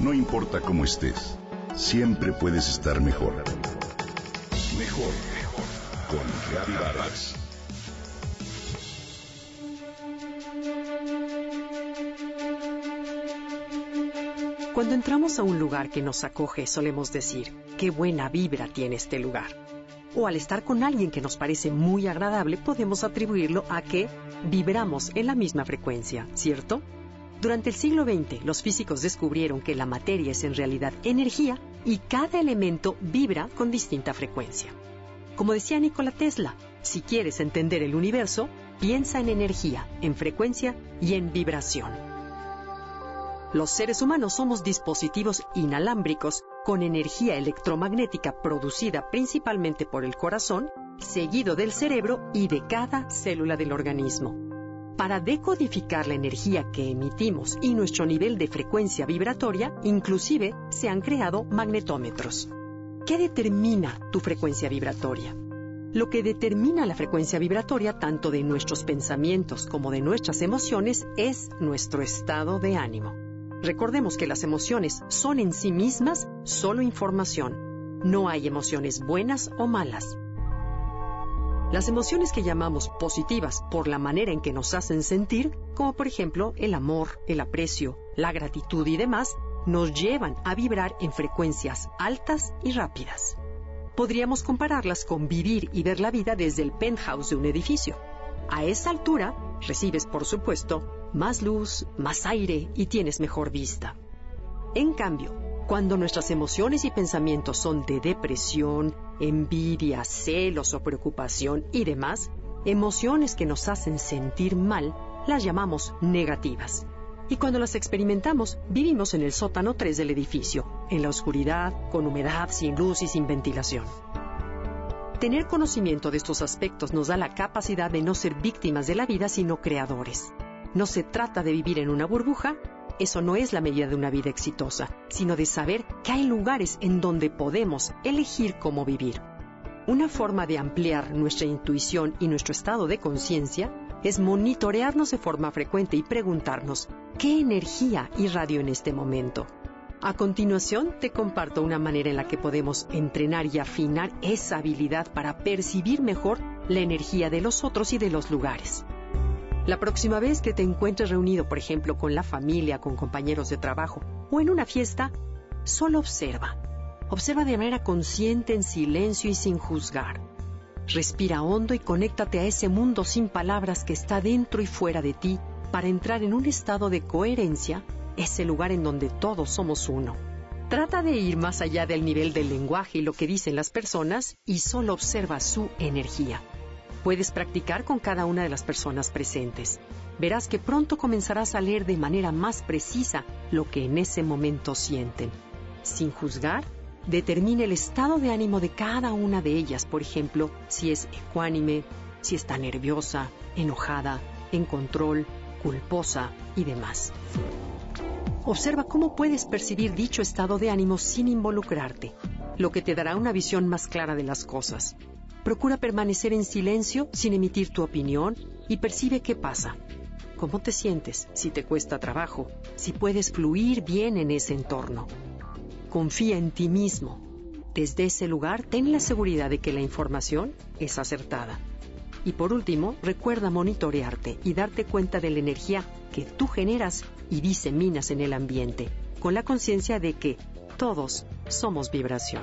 No importa cómo estés, siempre puedes estar mejor. Mejor, mejor. Con Reavivadas. Cuando entramos a un lugar que nos acoge, solemos decir, qué buena vibra tiene este lugar. O al estar con alguien que nos parece muy agradable, podemos atribuirlo a que vibramos en la misma frecuencia, ¿cierto? Durante el siglo XX, los físicos descubrieron que la materia es en realidad energía y cada elemento vibra con distinta frecuencia. Como decía Nikola Tesla, si quieres entender el universo, piensa en energía, en frecuencia y en vibración. Los seres humanos somos dispositivos inalámbricos con energía electromagnética producida principalmente por el corazón, seguido del cerebro y de cada célula del organismo. Para decodificar la energía que emitimos y nuestro nivel de frecuencia vibratoria, inclusive se han creado magnetómetros. ¿Qué determina tu frecuencia vibratoria? Lo que determina la frecuencia vibratoria tanto de nuestros pensamientos como de nuestras emociones es nuestro estado de ánimo. Recordemos que las emociones son en sí mismas solo información. No hay emociones buenas o malas. Las emociones que llamamos positivas por la manera en que nos hacen sentir, como por ejemplo el amor, el aprecio, la gratitud y demás, nos llevan a vibrar en frecuencias altas y rápidas. Podríamos compararlas con vivir y ver la vida desde el penthouse de un edificio. A esa altura, recibes, por supuesto, más luz, más aire y tienes mejor vista. En cambio, cuando nuestras emociones y pensamientos son de depresión, envidia, celos o preocupación y demás, emociones que nos hacen sentir mal, las llamamos negativas. Y cuando las experimentamos, vivimos en el sótano 3 del edificio, en la oscuridad, con humedad, sin luz y sin ventilación. Tener conocimiento de estos aspectos nos da la capacidad de no ser víctimas de la vida, sino creadores. No se trata de vivir en una burbuja, eso no es la medida de una vida exitosa, sino de saber que hay lugares en donde podemos elegir cómo vivir. Una forma de ampliar nuestra intuición y nuestro estado de conciencia es monitorearnos de forma frecuente y preguntarnos, ¿qué energía irradio en este momento? A continuación, te comparto una manera en la que podemos entrenar y afinar esa habilidad para percibir mejor la energía de los otros y de los lugares. La próxima vez que te encuentres reunido, por ejemplo, con la familia, con compañeros de trabajo o en una fiesta, solo observa. Observa de manera consciente, en silencio y sin juzgar. Respira hondo y conéctate a ese mundo sin palabras que está dentro y fuera de ti para entrar en un estado de coherencia, ese lugar en donde todos somos uno. Trata de ir más allá del nivel del lenguaje y lo que dicen las personas y solo observa su energía. Puedes practicar con cada una de las personas presentes. Verás que pronto comenzarás a leer de manera más precisa lo que en ese momento sienten. Sin juzgar, determina el estado de ánimo de cada una de ellas, por ejemplo, si es ecuánime, si está nerviosa, enojada, en control, culposa y demás. Observa cómo puedes percibir dicho estado de ánimo sin involucrarte, lo que te dará una visión más clara de las cosas. Procura permanecer en silencio sin emitir tu opinión y percibe qué pasa. ¿Cómo te sientes? Si te cuesta trabajo, si puedes fluir bien en ese entorno. Confía en ti mismo. Desde ese lugar, ten la seguridad de que la información es acertada. Y por último, recuerda monitorearte y darte cuenta de la energía que tú generas y diseminas en el ambiente, con la conciencia de que todos somos vibración.